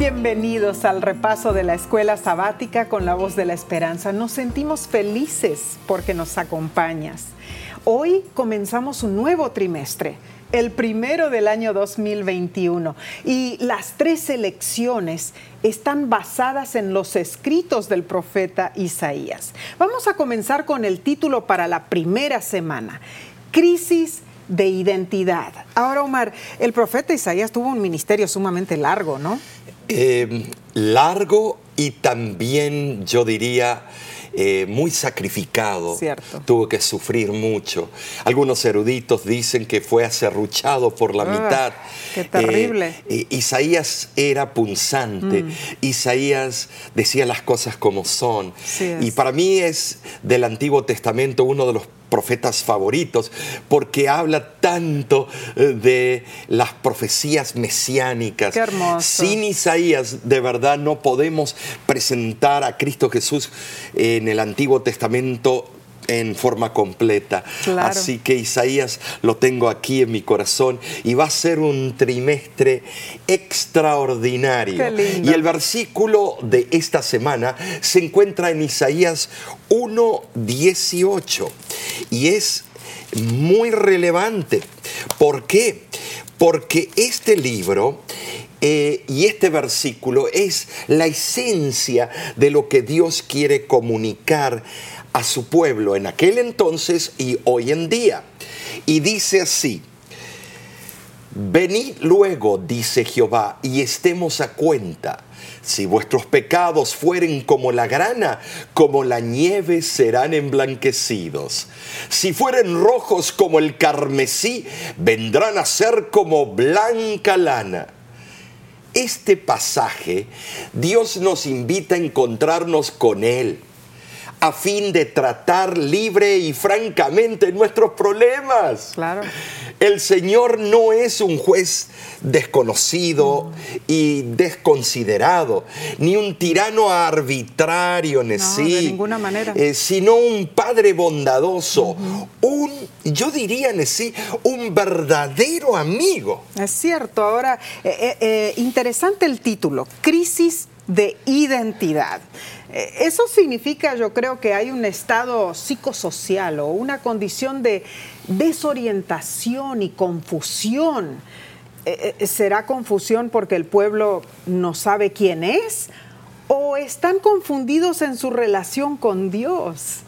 Bienvenidos al repaso de la escuela sabática con la voz de la esperanza. Nos sentimos felices porque nos acompañas. Hoy comenzamos un nuevo trimestre, el primero del año 2021, y las tres elecciones están basadas en los escritos del profeta Isaías. Vamos a comenzar con el título para la primera semana, Crisis de identidad. Ahora, Omar, el profeta Isaías tuvo un ministerio sumamente largo, ¿no? Eh, largo y también, yo diría, eh, muy sacrificado. Cierto. Tuvo que sufrir mucho. Algunos eruditos dicen que fue acerruchado por la Ah, mitad. qué terrible. Eh, Isaías era punzante. Mm. Isaías decía las cosas como son. Sí. Y para mí es del Antiguo Testamento uno de los profetas favoritos porque habla tanto eh, de las profecías mesiánicas. Qué hermoso. Sin Isaías, de verdad, no podemos presentar a Cristo Jesús en el Antiguo Testamento en forma completa. Claro. Así que Isaías lo tengo aquí en mi corazón y va a ser un trimestre extraordinario. Y el versículo de esta semana se encuentra en Isaías 1.18 y es muy relevante. ¿Por qué? Porque este libro eh, y este versículo es la esencia de lo que Dios quiere comunicar a su pueblo en aquel entonces y hoy en día. Y dice así, Venid luego, dice Jehová, y estemos a cuenta. Si vuestros pecados fueren como la grana, como la nieve serán emblanquecidos. Si fueren rojos como el carmesí, vendrán a ser como blanca lana. Este pasaje, Dios nos invita a encontrarnos con Él a fin de tratar libre y francamente nuestros problemas. Claro. El Señor no es un juez desconocido y desconsiderado, ni un tirano arbitrario No, sí, de ninguna manera. eh, sino un Padre bondadoso, un, yo diría sí, un verdadero amigo. Es cierto. Ahora, eh, eh, interesante el título, Crisis de Identidad. Eh, Eso significa, yo creo, que hay un estado psicosocial o una condición de desorientación y confusión. Eh, eh, ¿Será confusión porque el pueblo no sabe quién es? ¿O están confundidos en su relación con Dios?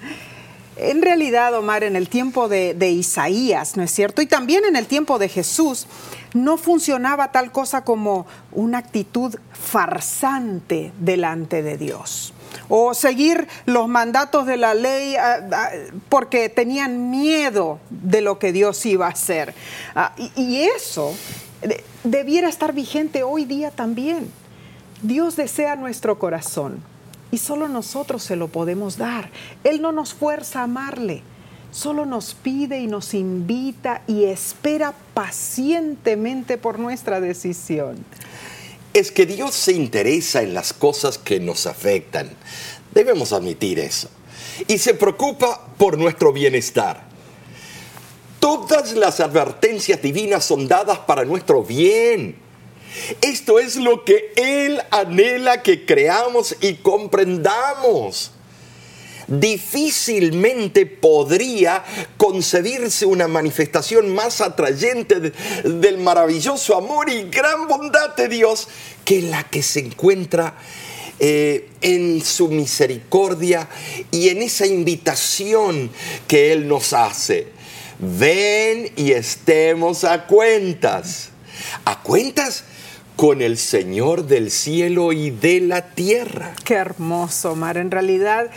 En realidad, Omar, en el tiempo de, de Isaías, ¿no es cierto? Y también en el tiempo de Jesús, no funcionaba tal cosa como una actitud farsante delante de Dios. O seguir los mandatos de la ley ah, ah, porque tenían miedo de lo que Dios iba a hacer. Ah, y, eso de- debiera estar vigente hoy día también. Dios desea nuestro corazón y solo nosotros se lo podemos dar. Él no nos fuerza a amarle, solo nos pide y nos invita y espera pacientemente por nuestra decisión. Es que Dios se interesa en las cosas que nos afectan. Debemos admitir eso. Y se preocupa por nuestro bienestar. Todas las advertencias divinas son dadas para nuestro bien. Esto es lo que Él anhela que creamos y comprendamos. Difícilmente podría concebirse una manifestación más atrayente de- del maravilloso amor y gran bondad de Dios que la que se encuentra eh, en su misericordia y en esa invitación que Él nos hace. Ven y estemos a cuentas. A cuentas con el Señor del cielo y de la tierra. Qué hermoso, Omar. En realidad,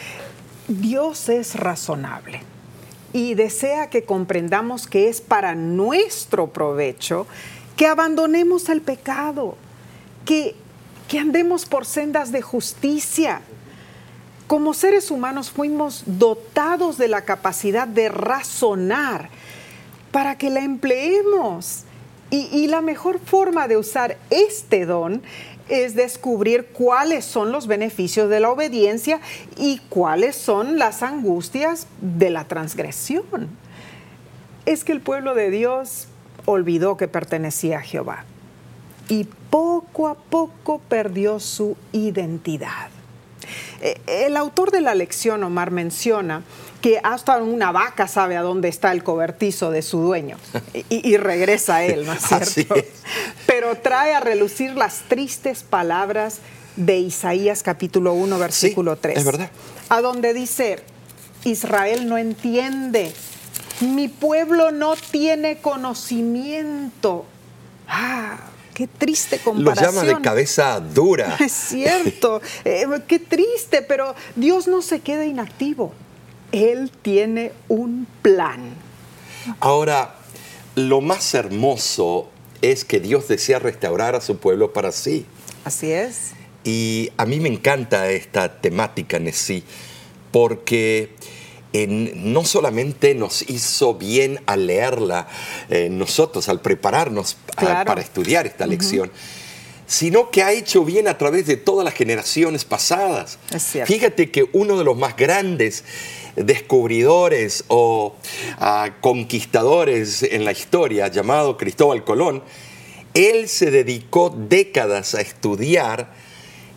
Dios es razonable y desea que comprendamos que es para nuestro provecho que abandonemos el pecado, que, que andemos por sendas de justicia. Como seres humanos fuimos dotados de la capacidad de razonar para que la empleemos. Y, y la mejor forma de usar este don es descubrir cuáles son los beneficios de la obediencia y cuáles son las angustias de la transgresión. Es que el pueblo de Dios olvidó que pertenecía a Jehová y poco a poco perdió su identidad. Eh, el autor de la lección, Omar, menciona que hasta una vaca sabe a dónde está el cobertizo de su dueño y, regresa a él, ¿no es cierto? Pero trae a relucir las tristes palabras de Isaías capítulo 1, versículo 3. Es verdad. A donde dice, Israel no entiende, mi pueblo no tiene conocimiento. Ah, Qué triste comparación. Lo llama de cabeza dura. Es cierto, eh, qué triste, pero Dios no se queda inactivo. Él tiene un plan. Ahora, lo más hermoso es que Dios desea restaurar a su pueblo para sí. Así es. Y a mí me encanta esta temática, Nessie, porque no solamente nos hizo bien al leerla eh, nosotros, al prepararnos para estudiar esta lección, sino que ha hecho bien a través de todas las generaciones pasadas. Fíjate que uno de los más grandes descubridores o ah, conquistadores en la historia, llamado Cristóbal Colón, él se dedicó décadas a estudiar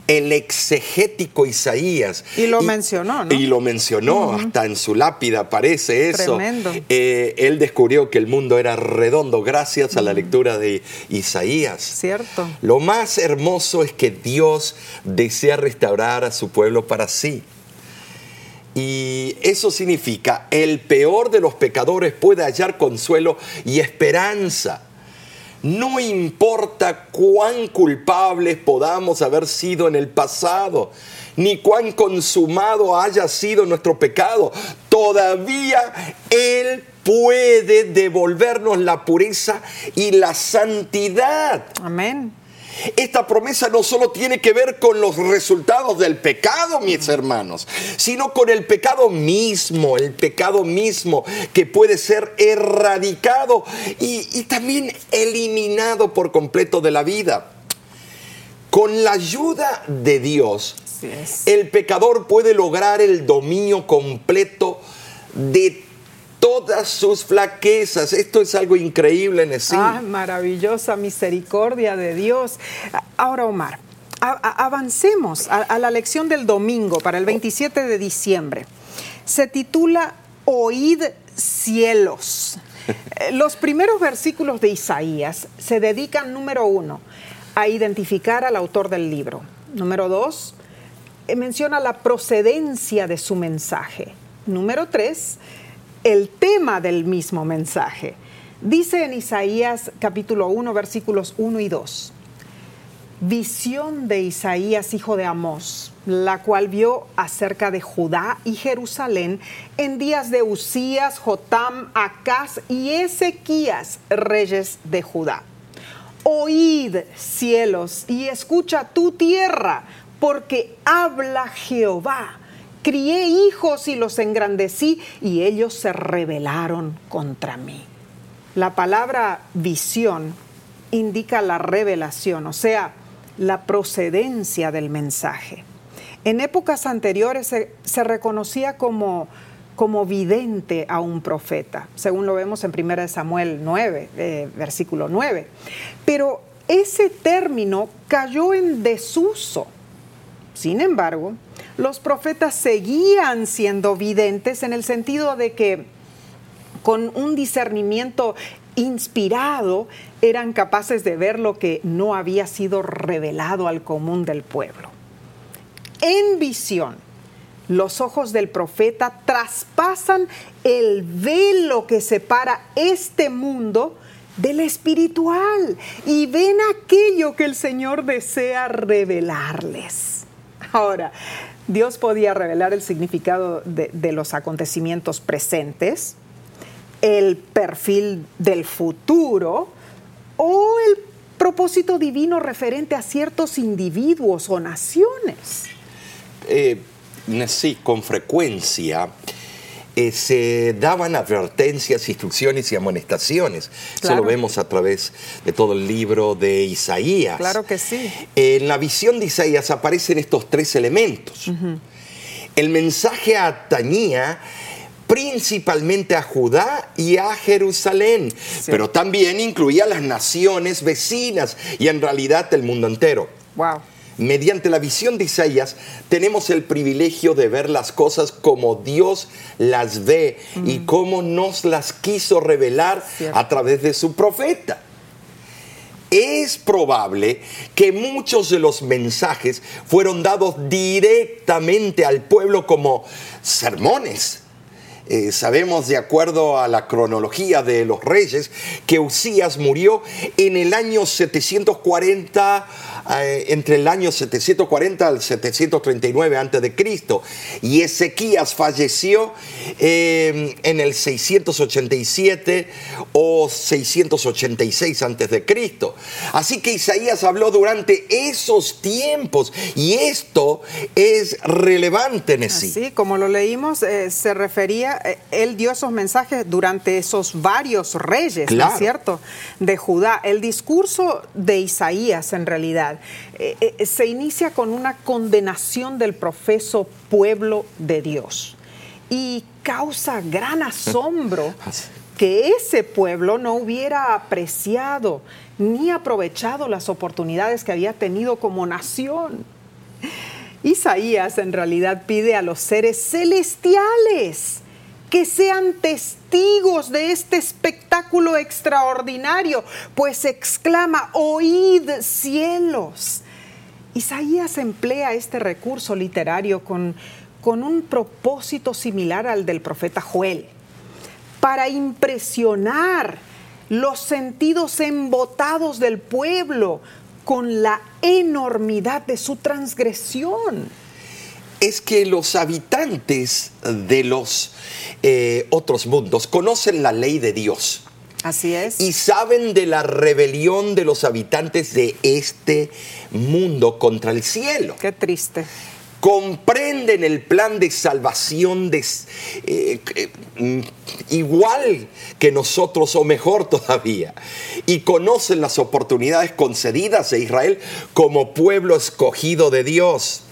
el exegético Isaías. Y lo mencionó, ¿no? Y lo mencionó, hasta en su lápida aparece eso. Tremendo. Eh, él descubrió que el mundo era redondo gracias a la lectura de Isaías. Cierto. Lo más hermoso es que Dios desea restaurar a su pueblo para sí. Y eso significa, el peor de los pecadores puede hallar consuelo y esperanza no importa cuán culpables podamos haber sido en el pasado, ni cuán consumado haya sido nuestro pecado, todavía Él puede devolvernos la pureza y la santidad. Amén. Esta promesa no solo tiene que ver con los resultados del pecado, mis hermanos, sino con el pecado mismo, el pecado mismo que puede ser erradicado y, también eliminado por completo de la vida. Con la ayuda de Dios, el pecador puede lograr el dominio completo de todas sus flaquezas. Esto es algo increíble, en sí. Ah, maravillosa misericordia de Dios. Ahora, Omar, avancemos a, la lección del domingo para el 27 de diciembre. Se titula Oíd cielos. Eh, los primeros versículos de Isaías se dedican, número uno, a identificar al autor del libro. Número dos, eh, menciona la procedencia de su mensaje. Número tres, el tema del mismo mensaje. Dice en Isaías capítulo 1 versículos 1 y 2. Visión de Isaías, hijo de Amós, la cual vio acerca de Judá y Jerusalén en días de Usías, Jotam, Acaz y Ezequías, reyes de Judá. Oíd, cielos, y escucha tu tierra, porque habla Jehová crié hijos y los engrandecí y ellos se rebelaron contra mí. La palabra visión indica la revelación, o sea, la procedencia del mensaje. En épocas anteriores se, reconocía como, como vidente a un profeta, según lo vemos en 1 Samuel 9, eh, versículo 9. Pero ese término cayó en desuso. Sin embargo, los profetas seguían siendo videntes en el sentido de que con un discernimiento inspirado eran capaces de ver lo que no había sido revelado al común del pueblo. En visión, los ojos del profeta traspasan el velo que separa este mundo del espiritual y ven aquello que el Señor desea revelarles. Ahora, Dios podía revelar el significado de, los acontecimientos presentes, el perfil del futuro o el propósito divino referente a ciertos individuos o naciones. Eh, sí, con frecuencia eh, se daban advertencias, instrucciones y amonestaciones. Eso lo vemos a través de todo el libro de Isaías. Claro que sí. En la visión de Isaías aparecen estos tres elementos. El mensaje atañía principalmente a Judá y a Jerusalén, pero también incluía las naciones vecinas y en realidad el mundo entero. Wow. Mediante la visión de Isaías tenemos el privilegio de ver las cosas como Dios las ve y cómo nos las quiso revelar a través de su profeta. Es probable que muchos de los mensajes fueron dados directamente al pueblo como sermones. Eh, sabemos de acuerdo a la cronología de los reyes que Usías murió en el año 740 eh, entre el año 740 al 739 antes de Cristo y Ezequías falleció eh, en el 687 o 686 antes de Cristo. Así que Isaías habló durante esos tiempos y esto es relevante en sí. Sí, como lo leímos, eh, se refería, él dio esos mensajes durante esos varios reyes, ¿no es cierto? De Judá. El discurso de Isaías en realidad eh, eh, se inicia con una condenación del profeso pueblo de Dios y causa gran asombro que ese pueblo no hubiera apreciado ni aprovechado las oportunidades que había tenido como nación. Isaías en realidad pide a los seres celestiales que sean testigos de este espectáculo extraordinario, pues exclama, oíd cielos. Isaías emplea este recurso literario con, con un propósito similar al del profeta Joel, para impresionar los sentidos embotados del pueblo con la enormidad de su transgresión es que los habitantes de los eh, otros mundos conocen la ley de Dios. Así es. Y saben de la rebelión de los habitantes de este mundo contra el cielo. Qué triste. Comprenden el plan de salvación de, eh, mm, igual que nosotros o mejor todavía. Y conocen las oportunidades concedidas a Israel como pueblo escogido de Dios.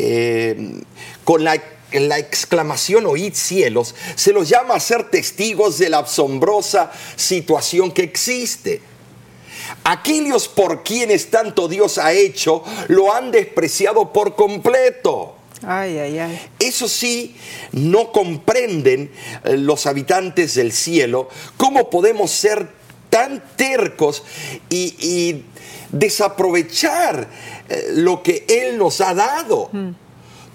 Eh, con la, la exclamación oíd cielos, se los llama a ser testigos de la asombrosa situación que existe. Aquellos por quienes tanto Dios ha hecho, lo han despreciado por completo. Ay, ay, ay. Eso sí, no comprenden eh, los habitantes del cielo cómo podemos ser tan tercos y desaprovechar eh, lo que Él nos ha dado. Mm.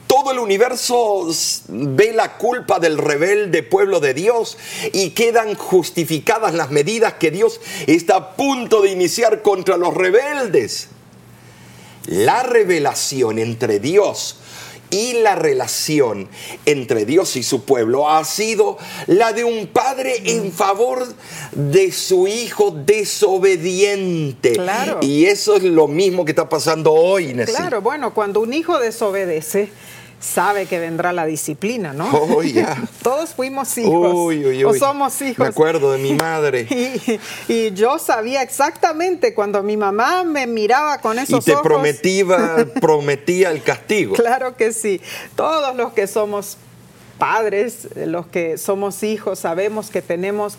Todo el universo ve la culpa del rebelde pueblo de Dios y quedan justificadas las medidas que Dios está a punto de iniciar contra los rebeldes. La revelación entre Dios y la relación entre Dios y su pueblo ha sido la de un padre en favor de su hijo desobediente. Y eso es lo mismo que está pasando hoy, Claro, bueno, cuando un hijo desobedece, sabe que vendrá la disciplina, ¿no? Oh. Todos fuimos hijos. Uy, uy, uy. O somos hijos. Me acuerdo de mi madre. Y, yo sabía exactamente cuando mi mamá me miraba con esos ojos. Y te prometía, prometía el castigo. Claro que sí. Todos los que somos padres, los que somos hijos, sabemos que tenemos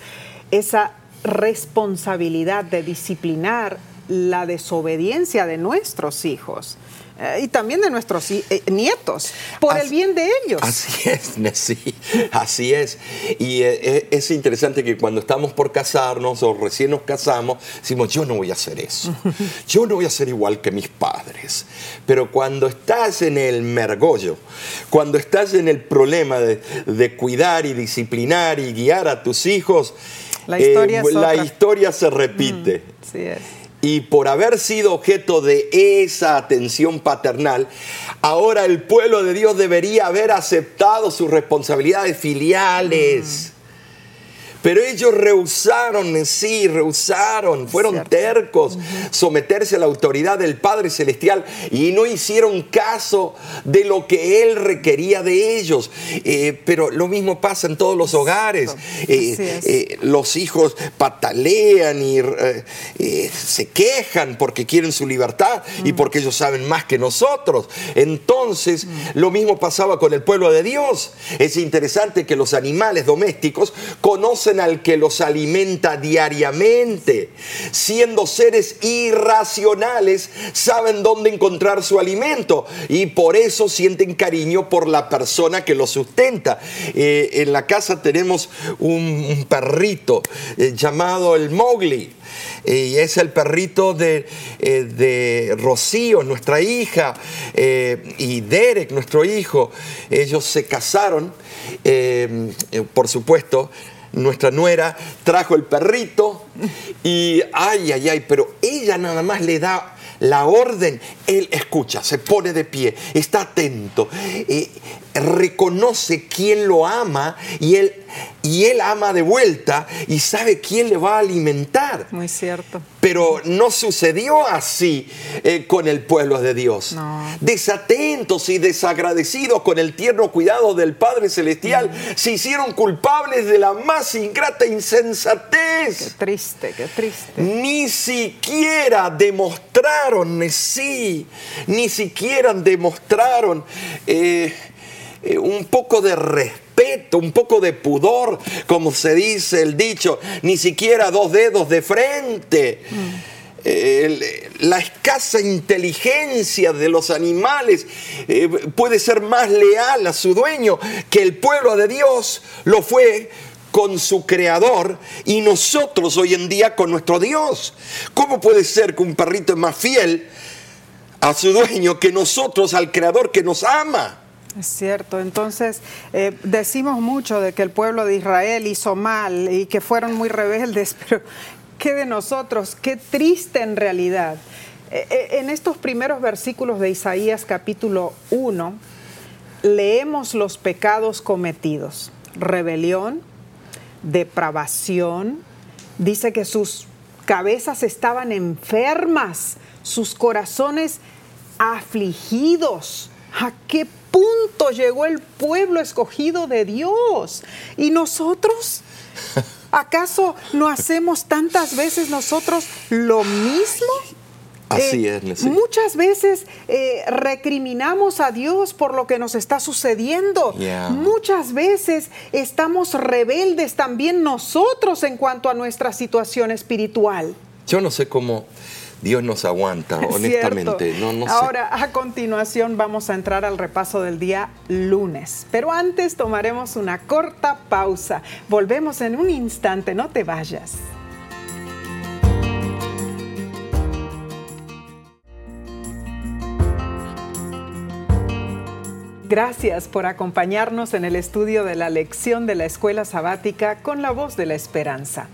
esa responsabilidad de disciplinar la desobediencia de nuestros hijos. Eh, y también de nuestros eh, nietos, por el bien de ellos. Así es, sí, así es. Y eh, es interesante que cuando estamos por casarnos o recién nos casamos, decimos, yo no voy a hacer eso, yo no voy a ser igual que mis padres. Pero cuando estás en el mergollo, cuando estás en el problema de, cuidar y disciplinar y guiar a tus hijos, la historia, la historia se repite. Mm, sí es y por haber sido objeto de esa atención paternal, ahora el pueblo de Dios debería haber aceptado sus responsabilidades filiales. Pero ellos rehusaron, sí, rehusaron, fueron tercos, someterse a la autoridad del Padre Celestial y no hicieron caso de lo que Él requería de ellos. Eh, pero lo mismo pasa en todos los hogares. Eh, eh, los hijos patalean y se quejan porque quieren su libertad y mm. porque ellos saben más que nosotros. Entonces, mm. lo mismo pasaba con el pueblo de Dios. Es interesante que los animales domésticos conocen al que los alimenta diariamente. Siendo seres irracionales, saben dónde encontrar su alimento y por eso sienten cariño por la persona que lo sustenta. Eh, en la casa tenemos un, perrito eh, llamado el Mowgli. y es el perrito de, eh, de Rocío, nuestra hija, y Derek, nuestro hijo. Ellos se casaron, por supuesto, nuestra nuera trajo el perrito y ay, ay, ay, pero ella nada más le da la orden, él escucha, se pone de pie, está atento, eh, reconoce quién lo ama y él, y él ama de vuelta y sabe quién le va a alimentar. Muy cierto. Pero no sucedió así eh, con el pueblo de Dios. Desatentos y desagradecidos con el tierno cuidado del Padre Celestial, mm. se hicieron culpables de la más ingrata insensatez. Qué triste, qué triste. Ni siquiera demostraron, sí, ni siquiera demostraron. Eh, eh, un poco de respeto, un poco de pudor, como se dice el dicho, ni siquiera dos dedos de frente. la escasa inteligencia de los animales eh, puede ser más leal a su dueño que el pueblo de Dios lo fue con su creador y nosotros hoy en día con nuestro Dios. ¿Cómo puede ser que un perrito es más fiel a su dueño que nosotros al creador que nos ama? Es cierto, entonces eh, decimos mucho de que el pueblo de Israel hizo mal y que fueron muy rebeldes, pero ¿qué de nosotros? Qué triste en realidad. Eh, eh, en estos primeros versículos de Isaías capítulo 1 leemos los pecados cometidos, rebelión, depravación, dice que sus cabezas estaban enfermas, sus corazones afligidos. ¿A qué punto llegó el pueblo escogido de Dios. ¿Y nosotros? ¿Acaso no hacemos tantas veces nosotros lo mismo? Así eh, es. Muchas veces eh, recriminamos a Dios por lo que nos está sucediendo. Muchas veces estamos rebeldes también nosotros en cuanto a nuestra situación espiritual. Yo no sé cómo Dios nos aguanta, honestamente. No, no Ahora, a continuación, vamos a entrar al repaso del día lunes. Pero antes tomaremos una corta pausa. Volvemos en un instante, no te vayas. Gracias por acompañarnos en el estudio de la lección de la escuela sabática con la voz de la esperanza.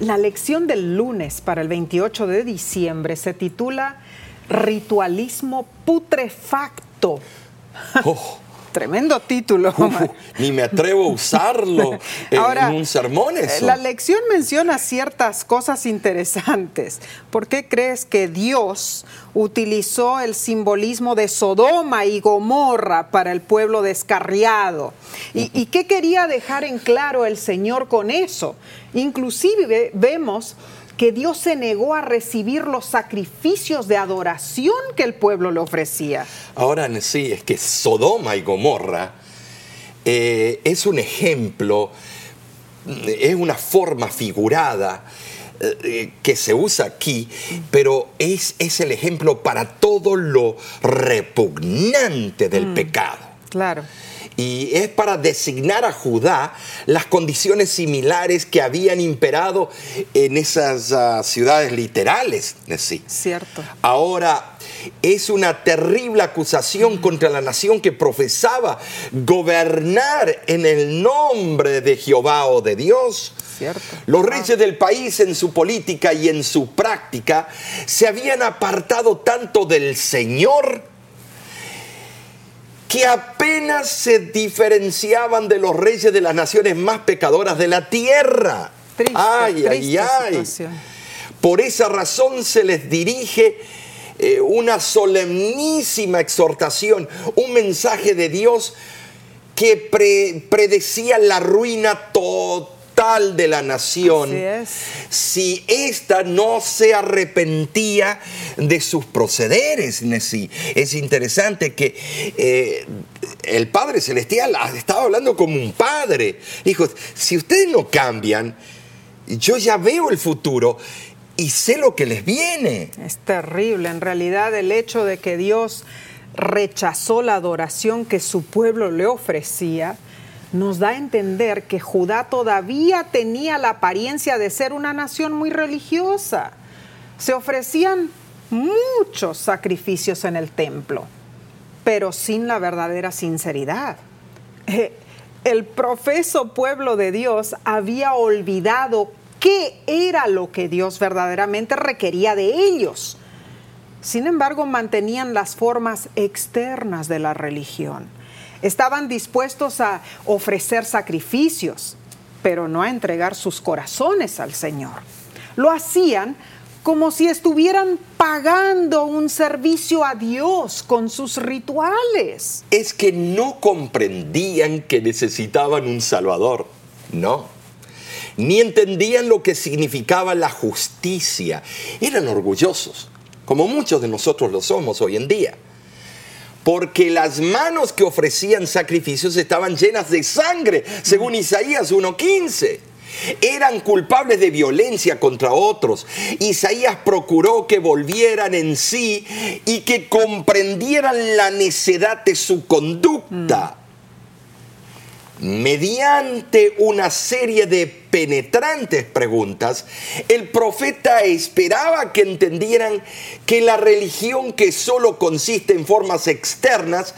La lección del lunes para el 28 de diciembre se titula Ritualismo putrefacto. Oh. Tremendo título. ni me atrevo a usarlo en un sermón. La lección menciona ciertas cosas interesantes. ¿Por qué crees que Dios utilizó el simbolismo de Sodoma y Gomorra para el pueblo descarriado? ¿Y, y qué quería dejar en claro el Señor con eso? Inclusive vemos que Dios se negó a recibir los sacrificios de adoración que el pueblo le ofrecía. Ahora sí, es que Sodoma y Gomorra eh, es un ejemplo, es una forma figurada eh, que se usa aquí, pero es, es, el ejemplo para todo lo repugnante del mm, pecado. Claro y es para designar a Judá las condiciones similares que habían imperado en esas ah, ciudades literales. Sí. Cierto. Ahora, es una terrible acusación contra la nación que profesaba gobernar en el nombre de Jehová o de Dios. Cierto. Los reyes del país en su política y en su práctica se habían apartado tanto del Señor que apenas se diferenciaban de los reyes de las naciones más pecadoras de la tierra. Triste, ay, ay, triste ay. situación. Por esa razón se les dirige eh, una solemnísima exhortación, un mensaje de Dios que pre- predecía la ruina total de la nación es. si ésta no se arrepentía de sus procederes. Es interesante que eh, el Padre Celestial estaba hablando como un padre. Dijo, si ustedes no cambian, yo ya veo el futuro y sé lo que les viene. Es terrible, en realidad, el hecho de que Dios rechazó la adoración que su pueblo le ofrecía, nos da a entender que Judá todavía tenía la apariencia de ser una nación muy religiosa. Se ofrecían muchos sacrificios en el templo, pero sin la verdadera sinceridad. Eh, El profeso pueblo de Dios había olvidado qué era lo que Dios verdaderamente requería de ellos. Sin embargo, mantenían las formas externas de la religión. Estaban dispuestos a ofrecer sacrificios, pero no a entregar sus corazones al Señor. Lo hacían como si estuvieran pagando un servicio a Dios con sus rituales. Es que no comprendían que necesitaban un Salvador. No. Ni entendían lo que significaba la justicia. Eran orgullosos, como muchos de nosotros lo somos hoy en día. Porque las manos que ofrecían sacrificios estaban llenas de sangre, según Isaías 1.15. Eran culpables de violencia contra otros. Isaías procuró que volvieran en sí y que comprendieran la necedad de su conducta. Mediante una serie de penetrantes preguntas, el profeta esperaba que entendieran que la religión que solo consiste en formas externas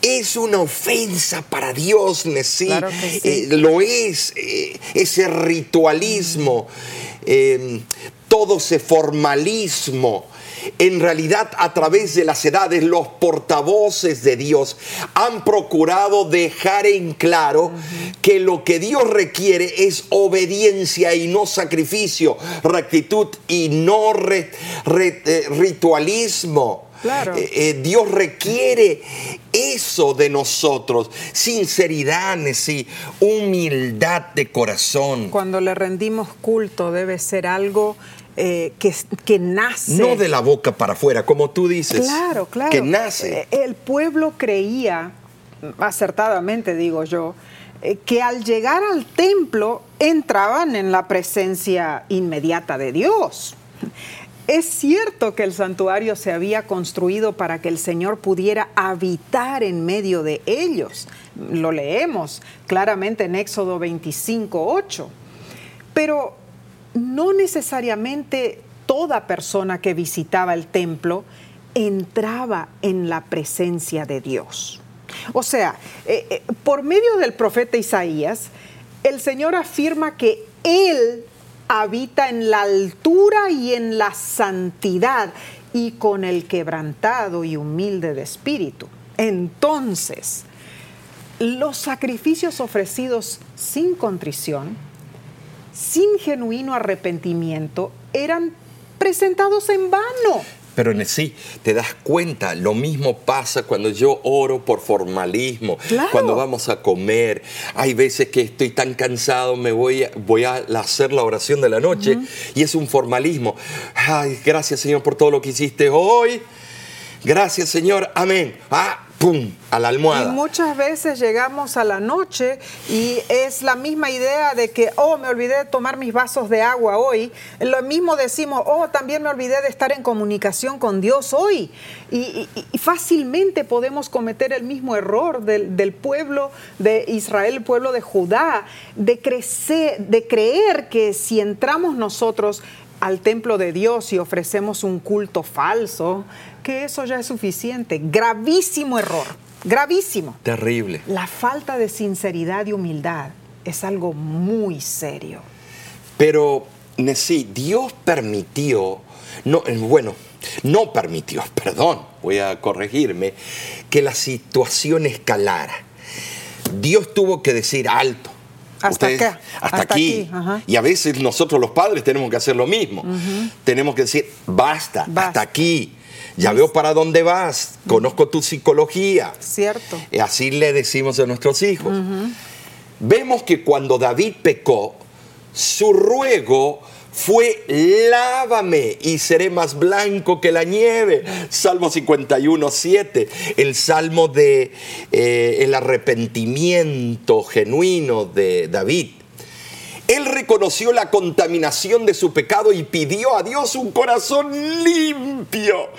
es una ofensa para Dios. Claro sí. Eh, lo es, eh, ese ritualismo, eh, todo ese formalismo. En realidad, a través de las edades, los portavoces de Dios han procurado dejar en claro que lo que Dios requiere es obediencia y no sacrificio, rectitud y no eh, ritualismo. Claro. Eh, eh, Dios requiere eso de nosotros, sinceridad, sí, humildad de corazón. Cuando le rendimos culto debe ser algo eh, que, que nace. No de la boca para afuera, como tú dices. Claro, claro. Que nace. El pueblo creía, acertadamente digo yo, que al llegar al templo entraban en la presencia inmediata de Dios. Es cierto que el santuario se había construido para que el Señor pudiera habitar en medio de ellos. Lo leemos claramente en Éxodo 25, 8. Pero no necesariamente toda persona que visitaba el templo entraba en la presencia de Dios. O sea, eh, eh, por medio del profeta Isaías, el Señor afirma que Él habita en la altura y en la santidad y con el quebrantado y humilde de espíritu. Entonces, los sacrificios ofrecidos sin contrición, sin genuino arrepentimiento, eran presentados en vano. Pero en sí, te das cuenta, lo mismo pasa cuando yo oro por formalismo, Claro. cuando vamos a comer. Hay veces que estoy tan cansado, me voy a, voy a hacer la oración de la noche y es un formalismo. Ay, gracias Señor por todo lo que hiciste hoy. Gracias Señor, amén. Ah, pum, a la Y almohada. muchas veces llegamos a la noche y es la misma idea de que, oh, me olvidé de tomar mis vasos de agua hoy. Lo mismo decimos, oh, también me olvidé de estar en comunicación con Dios hoy. Y, y- y fácilmente podemos cometer el mismo error del, del pueblo de Israel, el pueblo de Judá, de, crecer, de creer que si entramos nosotros al templo de Dios y ofrecemos un culto falso, que eso ya es suficiente. Gravísimo error, gravísimo. Terrible. La falta de sinceridad y humildad es algo muy serio. Pero Sí, Dios permitió, no, eh, bueno, no permitió, perdón, voy a corregirme, que la situación escalara. Dios tuvo que decir alto. ¿Hasta acá? Hasta, aquí. y a veces nosotros los padres tenemos que hacer lo mismo. Tenemos que decir, basta, hasta aquí. Ya veo para dónde vas, conozco tu psicología. Cierto. Y así le decimos a nuestros hijos. Vemos que cuando David pecó, su ruego fue lávame y seré más blanco que la nieve. Salmo 51, 7, el salmo de eh, el arrepentimiento genuino de David. Él reconoció la contaminación de su pecado y pidió a Dios un corazón limpio.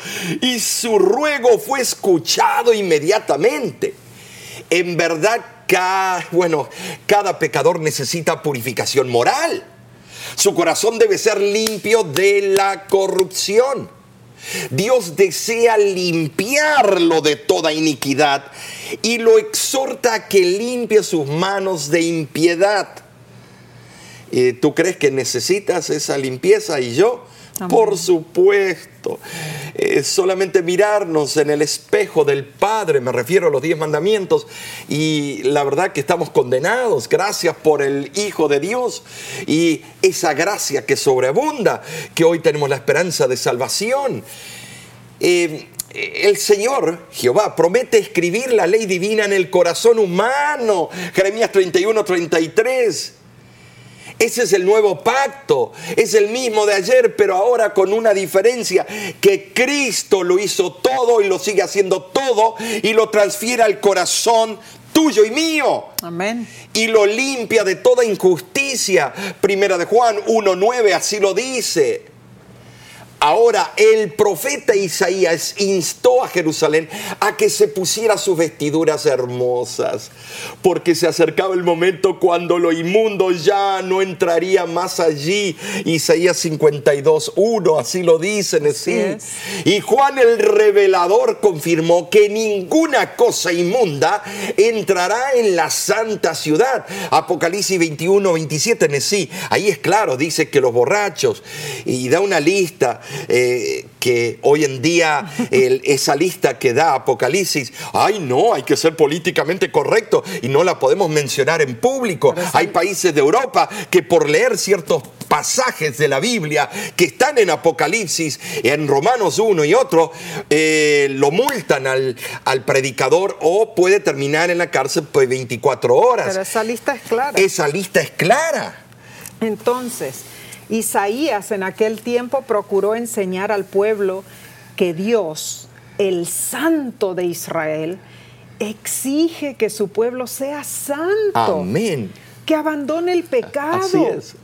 Y su ruego fue escuchado inmediatamente. En verdad, bueno, cada pecador necesita purificación moral. Su corazón debe ser limpio de la corrupción. Dios desea limpiarlo de toda iniquidad y lo exhorta a que limpie sus manos de impiedad. ¿Tú crees que necesitas esa limpieza y yo? Por supuesto. Es solamente mirarnos en el espejo del Padre, me refiero a los diez mandamientos, y la verdad que estamos condenados. Gracias por el Hijo de Dios y esa gracia que sobreabunda, que hoy tenemos la esperanza de salvación. Eh, el Señor, Jehová, promete escribir la ley divina en el corazón humano. Jeremías 31, 33. Ese es el nuevo pacto. Es el mismo de ayer, pero ahora con una diferencia, que Cristo lo hizo todo y lo sigue haciendo todo y lo transfiere al corazón tuyo y mío. Amén. Y lo limpia de toda injusticia. Primera de Juan 1.9 así lo dice. Ahora el profeta Isaías instó a Jerusalén a que se pusiera sus vestiduras hermosas, porque se acercaba el momento cuando lo inmundo ya no entraría más allí. Isaías 52, 1, así lo dicen. así. Y Juan el revelador confirmó que ninguna cosa inmunda entrará en la santa ciudad. Apocalipsis 21, 27, sí. Ahí es claro, dice que los borrachos, y da una lista eh, que hoy en día esa lista que da Apocalipsis, ay no, hay que ser políticamente correcto y no la podemos mencionar en público. Hay países de Europa que por leer ciertos pasajes de la Biblia que están en Apocalipsis, en Romanos 1 y otro, eh, lo multan al, al, predicador o puede terminar en la cárcel por 24 horas. Pero esa lista es clara. Esa lista es clara. Entonces, Isaías en aquel tiempo procuró enseñar al pueblo que Dios, el santo de Israel, exige que su pueblo sea santo. Amén. Que abandone el pecado. Así es.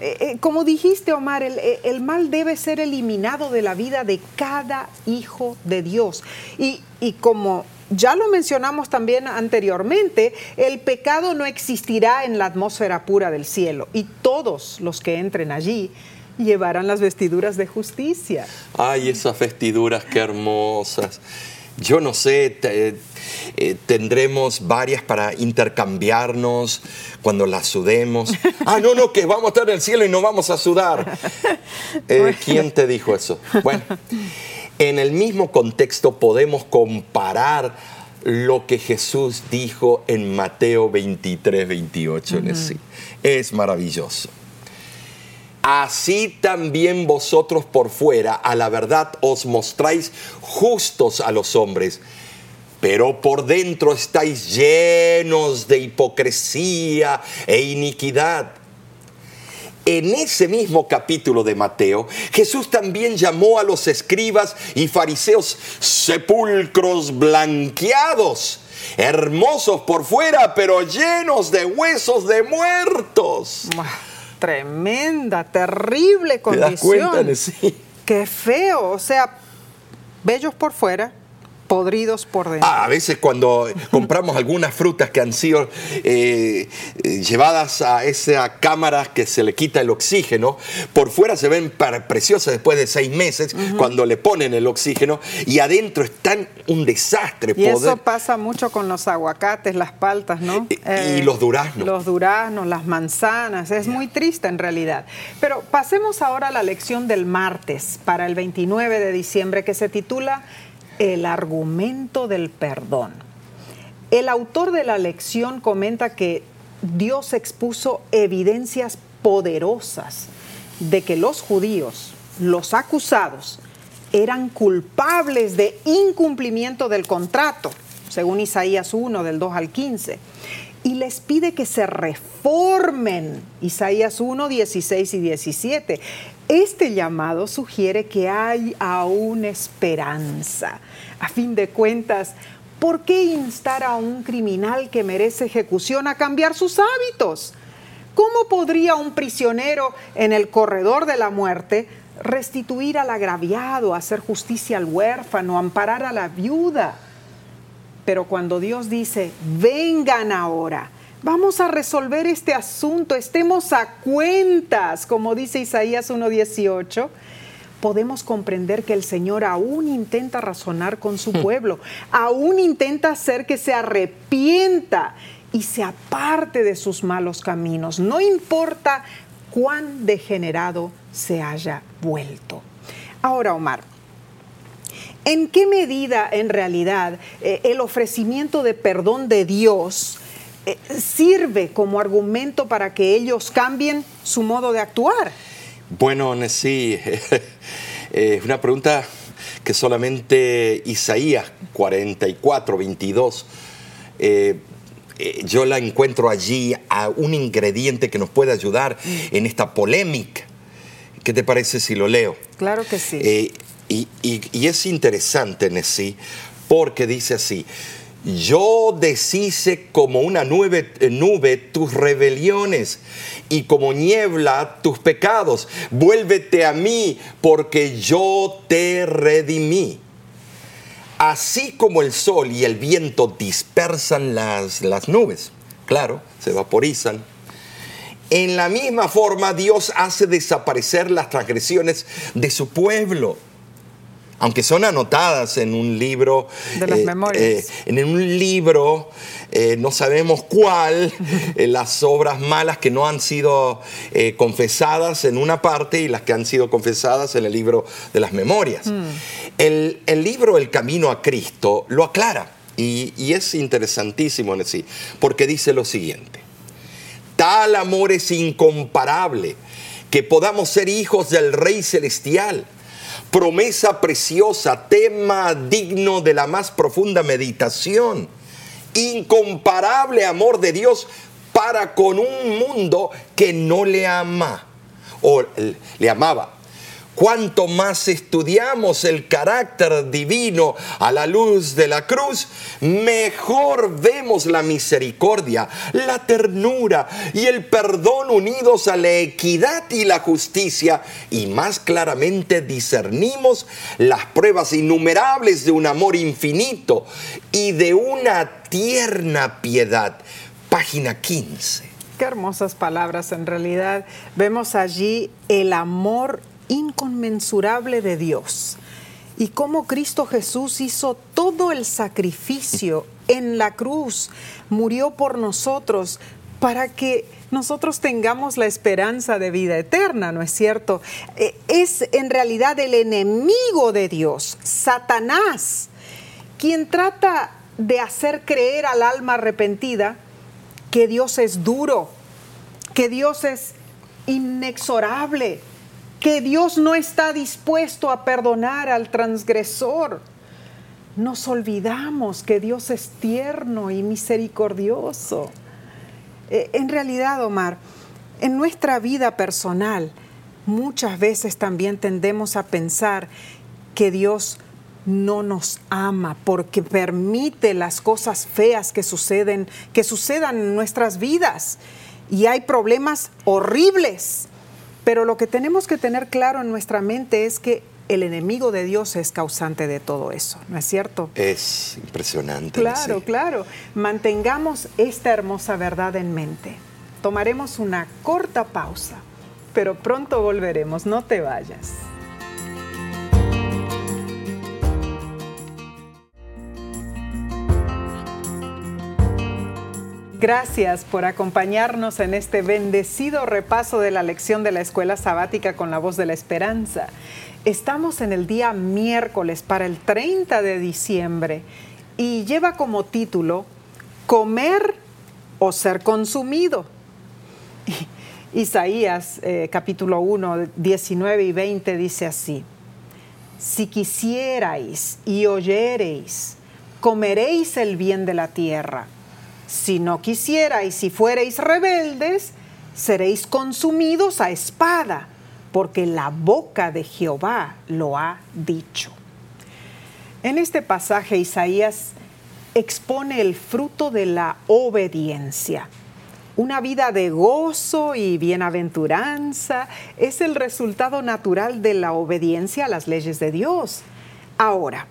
Eh, eh, como dijiste, Omar, el, eh, el, mal debe ser eliminado de la vida de cada hijo de Dios. Y, y como ya lo mencionamos también anteriormente, el pecado no existirá en la atmósfera pura del cielo y todos los que entren allí llevarán las vestiduras de justicia. Ay, esas vestiduras, qué hermosas. Yo no sé, eh, tendremos varias para intercambiarnos cuando las sudemos. Ah, no, no, que vamos a estar en el cielo y no vamos a sudar. Eh, ¿Quién te dijo eso? Bueno. En el mismo contexto podemos comparar lo que Jesús dijo en Mateo 23, 28. Es maravilloso. Así también vosotros por fuera a la verdad os mostráis justos a los hombres, pero por dentro estáis llenos de hipocresía e iniquidad en ese mismo capítulo de Mateo, Jesús también llamó a los escribas y fariseos sepulcros blanqueados, hermosos por fuera, pero llenos de huesos de muertos. Tremenda, terrible condición. ¿Te das cuenta? Sí. Qué feo, o sea, bellos por fuera, podridos por dentro. Ah, a veces cuando compramos algunas frutas que han sido eh, eh, llevadas a esa cámara que se le quita el oxígeno, por fuera se ven preciosas después de seis meses cuando le ponen el oxígeno y adentro están un desastre. Y eso pasa mucho con los aguacates, las paltas, ¿no? Y, eh, los duraznos. Los duraznos, las manzanas, es muy triste en realidad. Pero pasemos ahora a la lección del martes para el 29 de diciembre que se titula el argumento del perdón. El autor de la lección comenta que Dios expuso evidencias poderosas de que los judíos, los acusados, eran culpables de incumplimiento del contrato, según Isaías 1 del 2 al 15, y les pide que se reformen, Isaías 1, 16 y 17. Este llamado sugiere que hay aún esperanza. A fin de cuentas, ¿por qué instar a un criminal que merece ejecución a cambiar sus hábitos? ¿Cómo podría un prisionero en el corredor de la muerte restituir al agraviado, hacer justicia al huérfano, amparar a la viuda? Pero cuando Dios dice, vengan ahora, Vamos a resolver este asunto, estemos a cuentas, como dice Isaías 1.18 podemos comprender que el Señor aún intenta razonar con su pueblo, aún intenta hacer que se arrepienta y se aparte de sus malos caminos, no importa cuán degenerado se haya vuelto. Ahora, Omar, ¿en qué medida en realidad eh, el ofrecimiento de perdón de Dios eh, sirve como argumento para que ellos cambien su modo de actuar? Bueno, sí, es una pregunta que solamente Isaías 44, 22, eh, eh, yo la encuentro allí a un ingrediente que nos puede ayudar en esta polémica. ¿Qué te parece si lo leo? Claro que sí. Y, es interesante, Nessie, porque dice así, yo deshice como una nube, eh, nube, tus rebeliones y como niebla tus pecados. Vuélvete a mí porque yo te redimí. Así como el sol y el viento dispersan las nubes, claro, se vaporizan. En la misma forma Dios hace desaparecer las transgresiones de su pueblo aunque son anotadas en un libro. De las eh, memorias. Eh, en un libro, eh, no sabemos cuál, las obras malas que no han sido confesadas en una parte y las que han sido confesadas en el libro de las memorias. Hmm. El, libro El Camino a Cristo lo aclara y, y es interesantísimo en sí, porque dice lo siguiente. Tal amor es incomparable que podamos ser hijos del Rey Celestial promesa preciosa, tema digno de la más profunda meditación, incomparable amor de Dios para con un mundo que no le ama o le amaba Cuanto más estudiamos el carácter divino a la luz de la cruz, mejor vemos la misericordia, la ternura y el perdón unidos a la equidad y la justicia y más claramente discernimos las pruebas innumerables de un amor infinito y de una tierna piedad. Página 15. Qué hermosas palabras en realidad. Vemos allí el amor inconmensurable de Dios y cómo Cristo Jesús hizo todo el sacrificio en la cruz, murió por nosotros para que nosotros tengamos la esperanza de vida eterna, ¿no es cierto? Eh, es en realidad el enemigo de Dios, Satanás, quien trata de hacer creer al alma arrepentida que Dios es duro, que Dios es inexorable, que Dios no está dispuesto a perdonar al transgresor. Nos olvidamos que Dios es tierno y misericordioso. Eh, en realidad, Omar, en nuestra vida personal, muchas veces también tendemos a pensar que Dios no nos ama porque permite las cosas feas que suceden, que sucedan en nuestras vidas. Y hay problemas horribles pero lo que tenemos que tener claro en nuestra mente es que el enemigo de Dios es causante de todo eso, ¿no es cierto? Es impresionante. Claro, claro. Mantengamos esta hermosa verdad en mente. Tomaremos una corta pausa, pero pronto volveremos, no te vayas. Gracias por acompañarnos en este bendecido repaso de la lección de la escuela sabática con la voz de la esperanza. Estamos en el día miércoles para el 30 de diciembre y lleva como título Comer o ser consumido. Isaías eh, capítulo 1, 19 y 20 dice así, si quisierais y oyereis, comeréis el bien de la tierra si no quisierais, si fuereis rebeldes, seréis consumidos a espada, porque la boca de Jehová lo ha dicho. En este pasaje Isaías expone el fruto de la obediencia. Una vida de gozo y bienaventuranza es el resultado natural de la obediencia a las leyes de Dios. Ahora,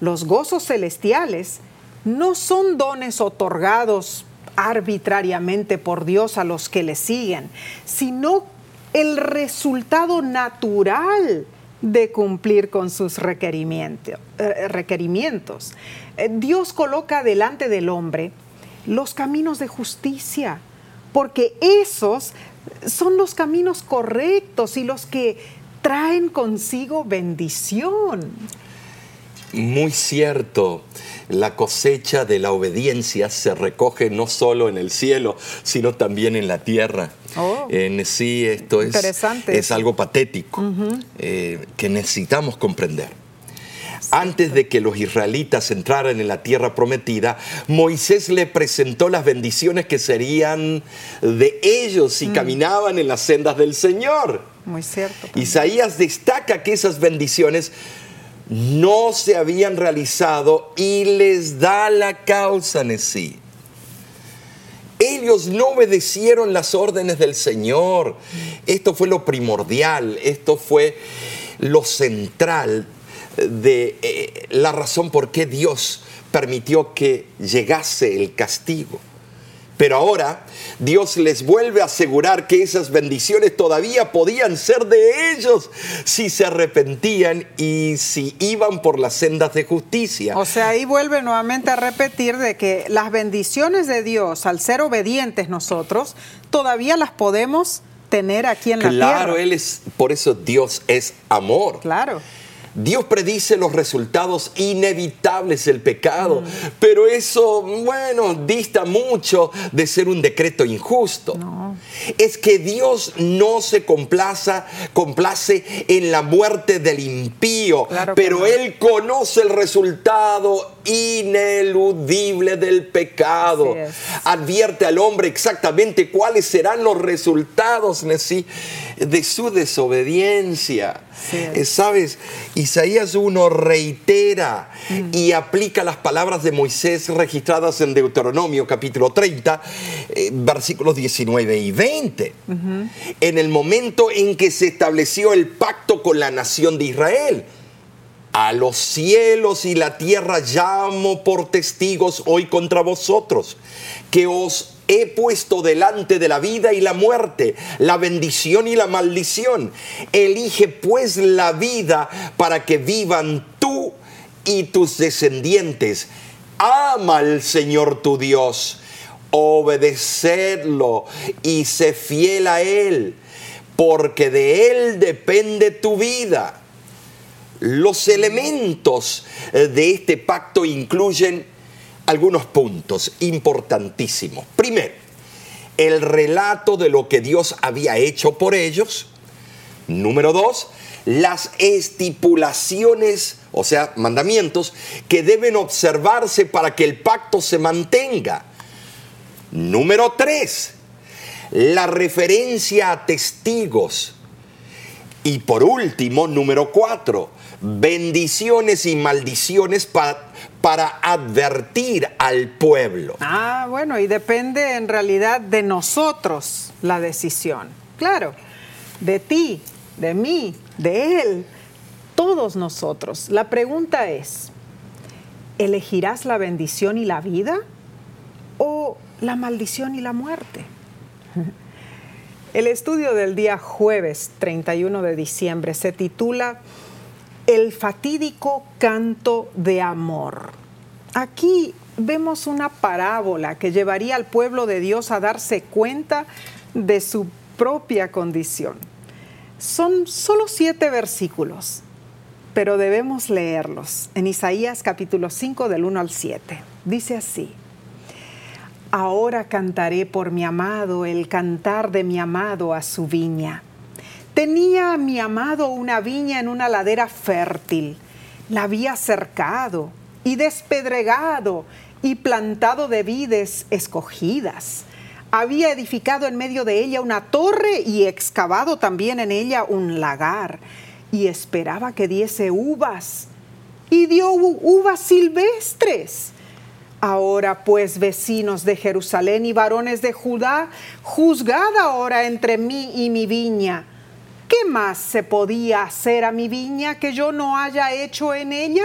los gozos celestiales no son dones otorgados arbitrariamente por Dios a los que le siguen, sino el resultado natural de cumplir con sus requerimientos. Eh, requerimientos. Eh, Dios coloca delante del hombre los caminos de justicia, porque esos son los caminos correctos y los que traen consigo bendición. Muy cierto la cosecha de la obediencia se recoge no solo en el cielo, sino también en la tierra. Oh. en sí, esto es, es algo patético eh, que necesitamos comprender. Antes de que los israelitas entraran en la tierra prometida, Moisés le presentó las bendiciones que serían de ellos si mm. caminaban en las sendas del Señor. Muy cierto. Isaías destaca que esas bendiciones no se habían realizado y les da la causa en sí. Ellos no obedecieron las órdenes del Señor. Esto fue lo primordial, esto fue lo central de eh, la razón por qué Dios permitió que llegase el castigo. Pero ahora Dios les vuelve a asegurar que esas bendiciones todavía podían ser de ellos si se arrepentían y si iban por las sendas de justicia. O sea, ahí vuelve nuevamente a repetir de que las bendiciones de Dios, al ser obedientes nosotros, todavía las podemos tener aquí en la tierra. Claro, Él es, por eso Dios es amor. Claro. Dios predice los resultados inevitables del pecado, mm. pero eso, bueno, dista mucho de ser un decreto injusto. Es que Dios no se complaza, complace en la muerte del impío, pero Él conoce el resultado ineludible del pecado. Advierte al hombre exactamente cuáles serán los resultados de su desobediencia. Eh, ¿Sabes? Isaías 1 reitera mm. y aplica las palabras de Moisés registradas en Deuteronomio capítulo 30, eh, versículos 19 y 20. En el momento en que se estableció el pacto con la nación de Israel. A los cielos y la tierra llamo por testigos hoy contra vosotros, que os he puesto delante de la vida y la muerte, la bendición y la maldición. Elige pues la vida para que vivan tú y tus descendientes. Ama al Señor tu Dios, obedecedlo y sé fiel a Él, porque de Él depende tu vida. Los elementos de este pacto incluyen algunos puntos importantísimos. Primero, el relato de lo que Dios había hecho por ellos. Número dos, las estipulaciones, o sea, mandamientos, que deben observarse para que el pacto se mantenga. Número tres, la referencia a testigos. Y por último, número cuatro, bendiciones y maldiciones para para advertir al pueblo. Ah, bueno, y depende en realidad de nosotros la decisión. Claro, de ti, de mí, de él. todos nosotros. La pregunta es, ¿elegirás la bendición y la vida o la maldición y la muerte? El estudio del día jueves 31 de diciembre se titula El fatídico canto de amor. Aquí vemos una parábola que llevaría al pueblo de Dios a darse cuenta de su propia condición. Son solo siete versículos, pero debemos leerlos en Isaías capítulo 5 del 1 al 7. Dice así. Ahora cantaré por mi amado el cantar de mi amado a su viña. Tenía mi amado una viña en una ladera fértil. La había cercado y despedregado y plantado de vides escogidas. Había edificado en medio de ella una torre y excavado también en ella un lagar. Y esperaba que diese uvas. Y dio uvas silvestres Ahora pues, vecinos de Jerusalén y varones de Judá, juzgad ahora entre mí y mi viña. ¿Qué más se podía hacer a mi viña que yo no haya hecho en ella?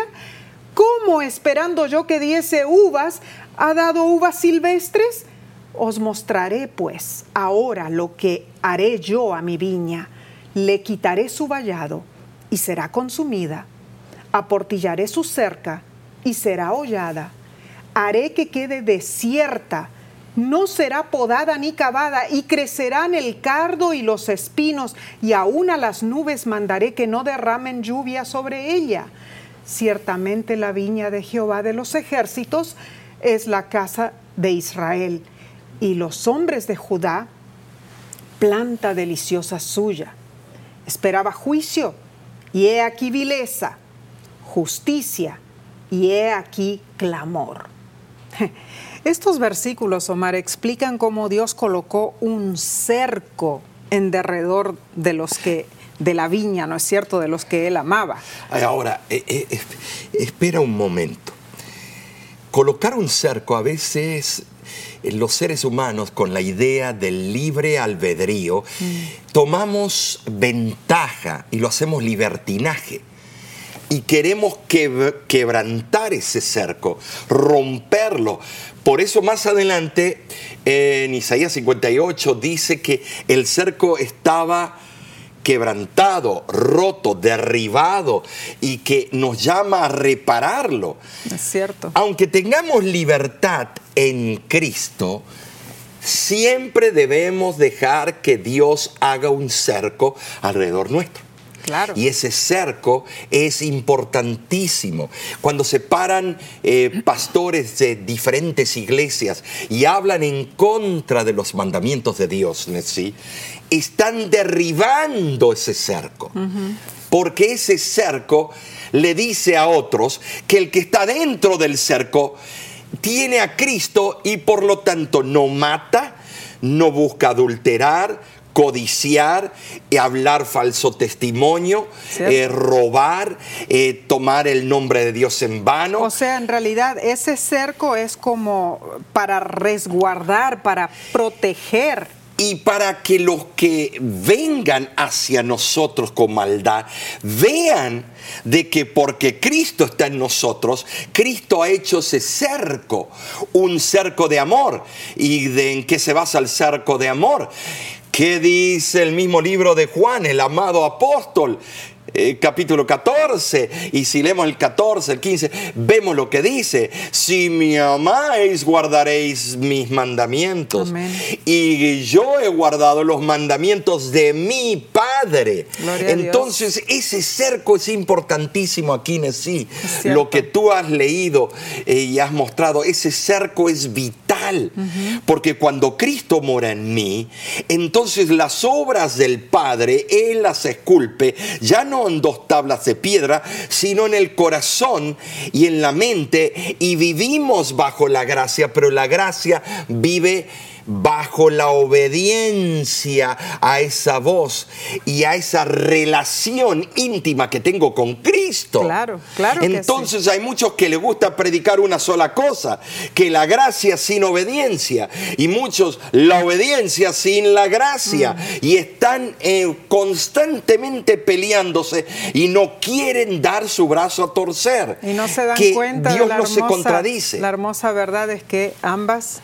¿Cómo, esperando yo que diese uvas, ha dado uvas silvestres? Os mostraré, pues, ahora lo que haré yo a mi viña. Le quitaré su vallado y será consumida. Aportillaré su cerca y será hollada haré que quede desierta, no será podada ni cavada, y crecerán el cardo y los espinos, y aún a las nubes mandaré que no derramen lluvia sobre ella. Ciertamente la viña de Jehová de los ejércitos es la casa de Israel, y los hombres de Judá, planta deliciosa suya. Esperaba juicio, y he aquí vileza, justicia, y he aquí clamor. Estos versículos, Omar, explican cómo Dios colocó un cerco en derredor de los que de la viña, ¿no es cierto?, de los que él amaba. Ahora, eh, eh, espera un momento. Colocar un cerco a veces eh, los seres humanos con la idea del libre albedrío mm. tomamos ventaja y lo hacemos libertinaje y queremos quebrantar ese cerco, romperlo. Por eso más adelante en Isaías 58 dice que el cerco estaba quebrantado, roto, derribado y que nos llama a repararlo. Es cierto. Aunque tengamos libertad en Cristo, siempre debemos dejar que Dios haga un cerco alrededor nuestro. Y ese cerco es importantísimo. Cuando se paran eh, pastores de diferentes iglesias y hablan en contra de los mandamientos de Dios, ¿sí? están derribando ese cerco. Porque ese cerco le dice a otros que el que está dentro del cerco tiene a Cristo y por lo tanto no mata, no busca adulterar, codiciar, hablar falso testimonio, eh, robar, eh, tomar el nombre de Dios en vano. O sea, en realidad ese cerco es como para resguardar, para proteger y para que los que vengan hacia nosotros con maldad vean de que porque Cristo está en nosotros, Cristo ha hecho ese cerco, un cerco de amor. ¿Y de en qué se basa el cerco de amor? ¿Qué dice el mismo libro de Juan, el amado apóstol? Eh, capítulo 14, y si leemos el 14, el 15, vemos lo que dice, si me amáis, guardaréis mis mandamientos. Y yo he guardado los mandamientos de mi Padre. Entonces, ese cerco es importantísimo aquí, sí. Lo que tú has leído eh, y has mostrado, ese cerco es vital, porque cuando Cristo mora en mí, entonces las obras del Padre, Él las esculpe, ya no en dos tablas de piedra, sino en el corazón y en la mente, y vivimos bajo la gracia, pero la gracia vive bajo la obediencia a esa voz y a esa relación íntima que tengo con Cristo. Claro, claro. que Entonces sí. hay muchos que les gusta predicar una sola cosa, que la gracia sin obediencia y muchos la obediencia sin la gracia Mm. y están eh, constantemente peleándose y no quieren dar su brazo a torcer. Y no se dan que cuenta Dios de la no se contradice. La hermosa verdad es que ambas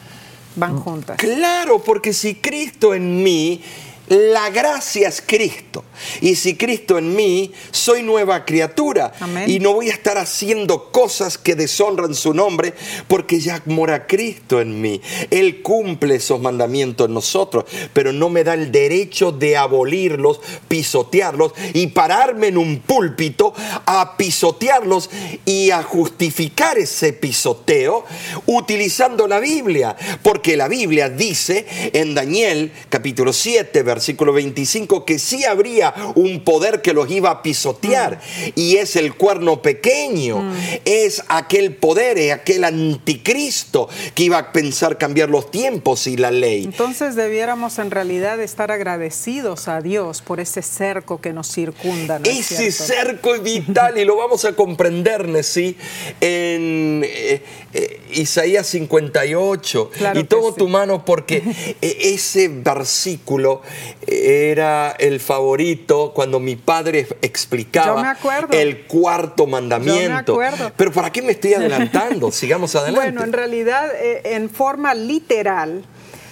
van juntas. Claro, porque si Cristo en mí, la gracia es Cristo. Y si Cristo en mí, soy nueva criatura. Amén. Y no voy a estar haciendo cosas que deshonran su nombre, porque ya mora Cristo en mí. Él cumple esos mandamientos en nosotros, pero no me da el derecho de abolirlos, pisotearlos y pararme en un púlpito a pisotearlos y a justificar ese pisoteo utilizando la Biblia. Porque la Biblia dice en Daniel capítulo 7, versículo 25, que sí habría un poder que los iba a pisotear. Y es el cuerno pequeño. Es aquel poder, es aquel anticristo que iba a pensar cambiar los tiempos y la ley. Entonces debiéramos en realidad estar agradecidos a Dios por ese cerco que nos circunda. ¿no es Ese cerco es vital y lo vamos a comprender, Nesí, en eh, eh, Isaías 58. Claro y tomo sí. tu mano porque eh, ese versículo era el favorito cuando mi padre explicaba Yo me acuerdo. el cuarto mandamiento. acuerdo. Pero ¿para qué me estoy adelantando? Sigamos adelante. Bueno, en realidad, eh, en forma literal,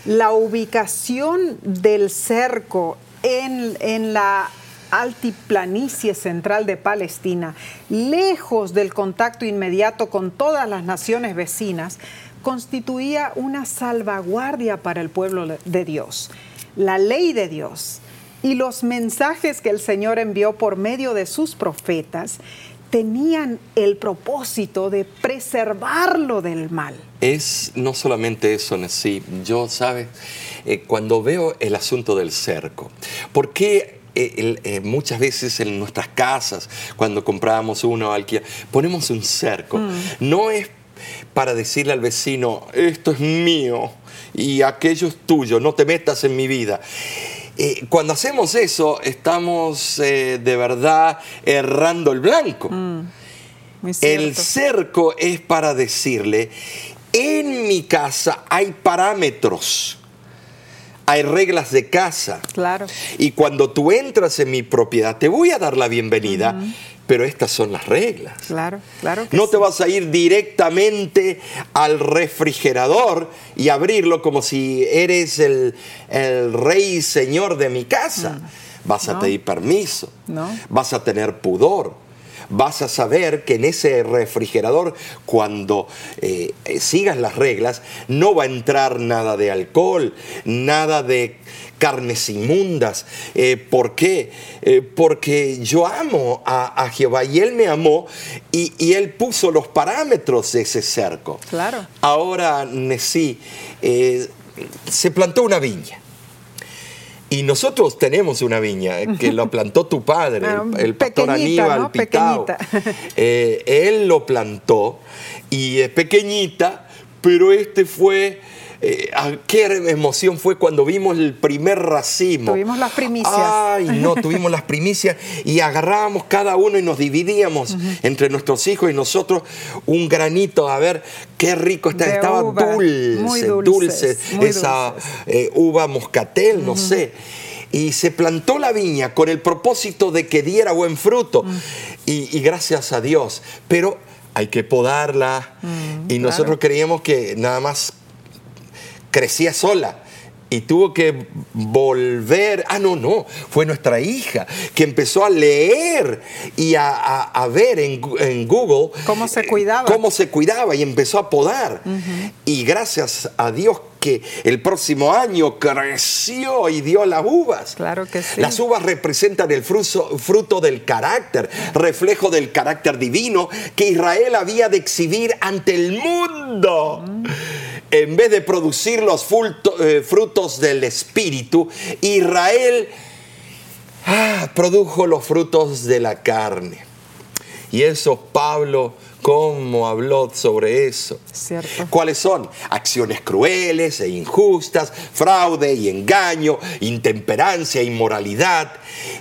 la ubicación del cerco en, en la altiplanicie central de Palestina, lejos del contacto inmediato con todas las naciones vecinas, constituía una salvaguardia para el pueblo de Dios. La ley de Dios y los mensajes que el Señor envió por medio de sus profetas tenían el propósito de preservarlo del mal. Es no solamente eso, sí. Yo, ¿sabes? Eh, cuando veo el asunto del cerco, ¿por qué eh, el- eh, muchas veces en nuestras casas, cuando compramos uno o alquiler, ponemos un cerco? No es para decirle al vecino, esto es mío y aquello es tuyo, no te metas en mi vida. Eh, cuando hacemos eso, estamos eh, de verdad errando el blanco. Muy El cerco es para decirle, en mi casa hay parámetros, hay reglas de casa. Claro. Y cuando tú entras en mi propiedad, te voy a dar la bienvenida, pero estas son las reglas. Claro, claro. que No sí. te vas a ir directamente al refrigerador y abrirlo como si eres el, el rey y señor de mi casa. Vas a pedir permiso, No. vas a tener pudor. Vas a saber que en ese refrigerador, cuando eh, sigas las reglas, no va a entrar nada de alcohol, nada de carnes inmundas. Eh, ¿Por qué? Eh, porque yo amo a, a Jehová y Él me amó y, y Él puso los parámetros de ese cerco. Claro. Ahora, Nesí, eh, se plantó una viña. Y nosotros tenemos una viña que lo plantó tu padre, el, el pastor Aníbal ¿no? Pitao. Él lo plantó y es pequeñita, pero este fue. Eh, ah, qué emoción fue cuando vimos el primer racimo. Tuvimos las primicias. Ay, no, tuvimos las primicias y agarrábamos cada uno y nos dividíamos entre nuestros hijos y nosotros un granito a ver qué rico está. De Estaba uva, dulce, muy dulce, muy esa dulces. eh, uva moscatel, no sé. Y se plantó la viña con el propósito de que diera buen fruto. Mm. Y, y gracias a Dios. Pero hay que podarla. y nosotros Mm, claro. creíamos que nada más crecía sola. Y tuvo que volver. Ah, no, no. Fue nuestra hija que empezó a leer y a, a- a ver en, en Google Cómo se eh, cuidaba. cómo se cuidaba y empezó a podar. Y gracias a Dios que el próximo año creció y dio las uvas. Claro que sí. Las uvas representan el fruto, fruto del carácter, reflejo del carácter divino que Israel había de exhibir ante el mundo. En vez de producir los eh, frutos del Espíritu, Israel ah, produjo los frutos de la carne. Y eso Pablo cómo habló sobre eso. Cierto. ¿Cuáles son? Acciones crueles e injustas, fraude y engaño, intemperancia, inmoralidad,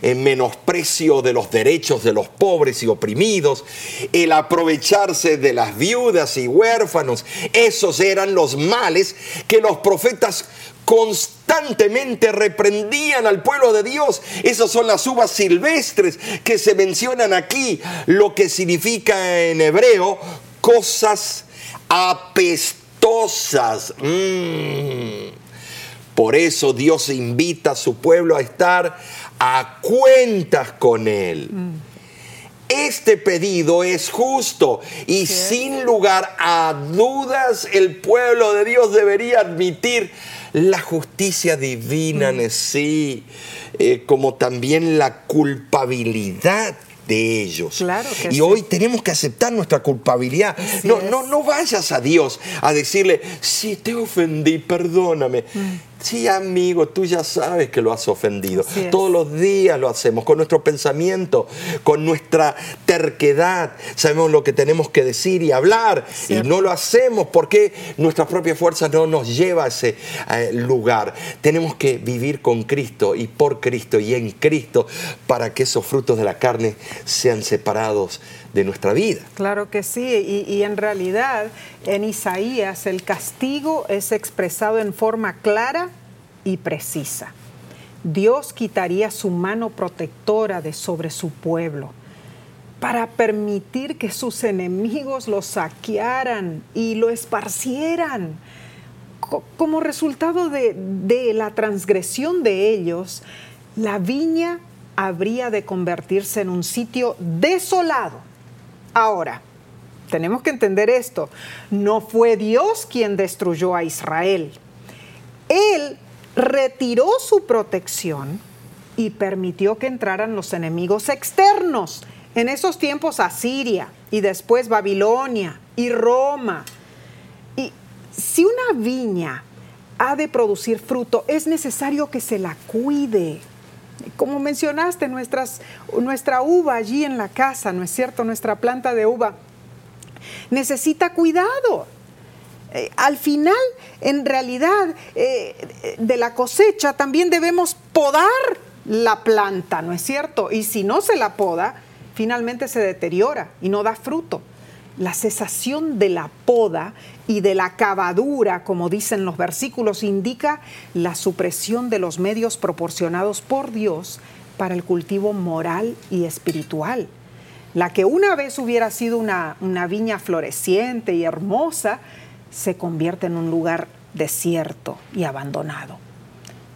el menosprecio de los derechos de los pobres y oprimidos, el aprovecharse de las viudas y huérfanos. Esos eran los males que los profetas constantemente reprendían al pueblo de Dios. Esas son las uvas silvestres que se mencionan aquí, lo que significa en hebreo cosas apestosas. Mm. Por eso Dios invita a su pueblo a estar a cuentas con Él. Mm. Este pedido es justo y sin lugar a dudas el pueblo de Dios debería admitir la justicia divina en sí, eh, como también la culpabilidad de ellos. Claro y hoy tenemos que aceptar nuestra culpabilidad. no, no, no vayas a Dios a decirle, si te ofendí, perdóname. Mm. Sí, amigo, tú ya sabes que lo has ofendido. Todos los días lo hacemos con nuestro pensamiento, con nuestra terquedad. Sabemos lo que tenemos que decir y hablar y no lo hacemos porque nuestra propia fuerza no nos lleva a ese eh, lugar. Tenemos que vivir con Cristo y por Cristo y en Cristo para que esos frutos de la carne sean separados de nuestra vida. Claro que sí, y, en realidad en Isaías el castigo es expresado en forma clara y precisa. Dios quitaría su mano protectora de sobre su pueblo para permitir que sus enemigos lo saquearan y lo esparcieran. Como resultado de, de la transgresión de ellos, la viña habría de convertirse en un sitio desolado Ahora, tenemos que entender esto. No fue Dios quien destruyó a Israel. Él retiró su protección y permitió que entraran los enemigos externos. En esos tiempos Asiria y después Babilonia y Roma. Y si una viña ha de producir fruto, es necesario que se la cuide como mencionaste, nuestras, nuestra uva allí en la casa, ¿no es cierto? Nuestra planta de uva necesita cuidado. Eh, al final, en realidad, eh, de la cosecha también debemos podar la planta, ¿no es cierto? Y si no se la poda, finalmente se deteriora y no da fruto. La cesación de la poda y de la cavadura, como dicen los versículos, indica la supresión de los medios proporcionados por Dios para el cultivo moral y espiritual. La que una vez hubiera sido una, viña floreciente y hermosa, se convierte en un lugar desierto y abandonado.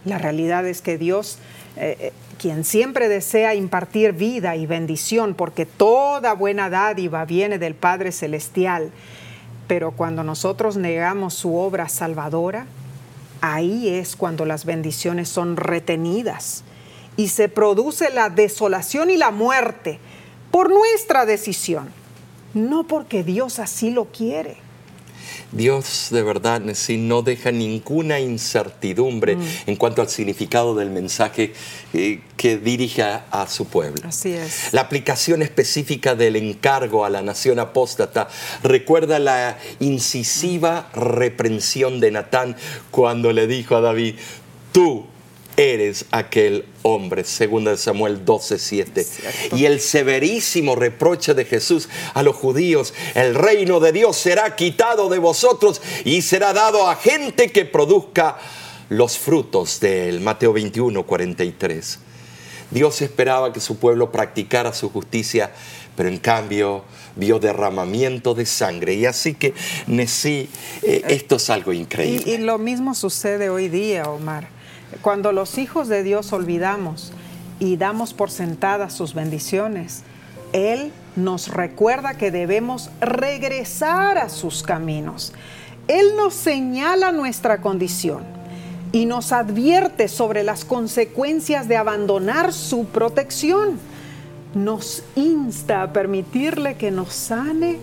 La realidad es que Dios, eh, eh, quien siempre desea impartir vida y bendición, porque toda buena dádiva viene del Padre Celestial, pero cuando nosotros negamos su obra salvadora, ahí es cuando las bendiciones son retenidas y se produce la desolación y la muerte por nuestra decisión, no porque Dios así lo quiere. Dios de verdad no deja ninguna incertidumbre mm. en cuanto al significado del mensaje eh, que dirige a, su pueblo. Así es. La aplicación específica del encargo a la nación apóstata recuerda la incisiva reprensión de Natán cuando le dijo a David, tú eres aquel hombre, segunda de Samuel 12, 7. Y el severísimo reproche de Jesús a los judíos, el reino de Dios será quitado de vosotros y será dado a gente que produzca los frutos de él. Mateo 21, 43. Dios esperaba que su pueblo practicara su justicia, pero en cambio vio derramamiento de sangre. Y así que, Nesí, eh, esto es algo increíble. y lo mismo sucede hoy día, Omar. Cuando los hijos de Dios olvidamos y damos por sentadas sus bendiciones, Él nos recuerda que debemos regresar a sus caminos. Él nos señala nuestra condición y nos advierte sobre las consecuencias de abandonar su protección. Nos insta a permitirle que nos sane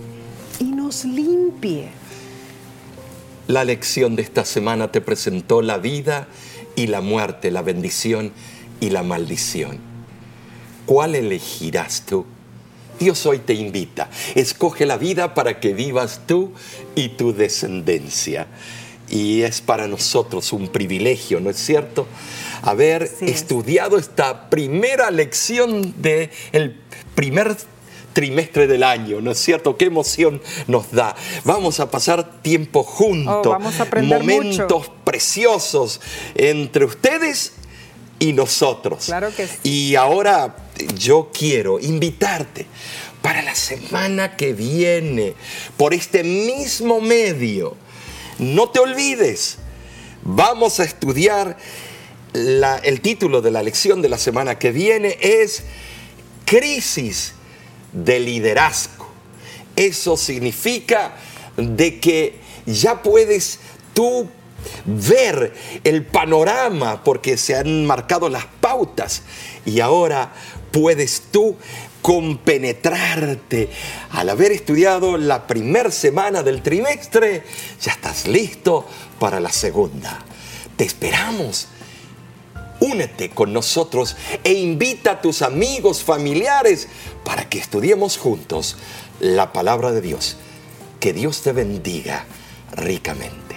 y nos limpie. La lección de esta semana te presentó la vida y la muerte, la bendición y la maldición. ¿Cuál elegirás tú? Dios hoy te invita. Escoge la vida para que vivas tú y tu descendencia. Y es para nosotros un privilegio, ¿no es cierto? Haber estudiado esta primera lección del el primer trimestre del año, ¿no es cierto? Qué emoción nos da. Vamos a pasar tiempo juntos, oh, vamos a momentos preciosos entre ustedes y nosotros. Claro que sí. Y ahora yo quiero invitarte para la semana que viene, por este mismo medio. No te olvides, vamos a estudiar el título de la lección de la semana que viene es Crisis de liderazgo. Eso significa de que ya puedes tú ver el panorama porque se han marcado las pautas y ahora puedes tú compenetrarte. Al haber estudiado la primera semana del trimestre, ya estás listo para la segunda. Te esperamos únete con nosotros e invita a tus amigos, familiares, para que estudiemos juntos la palabra de Dios. Que Dios te bendiga ricamente.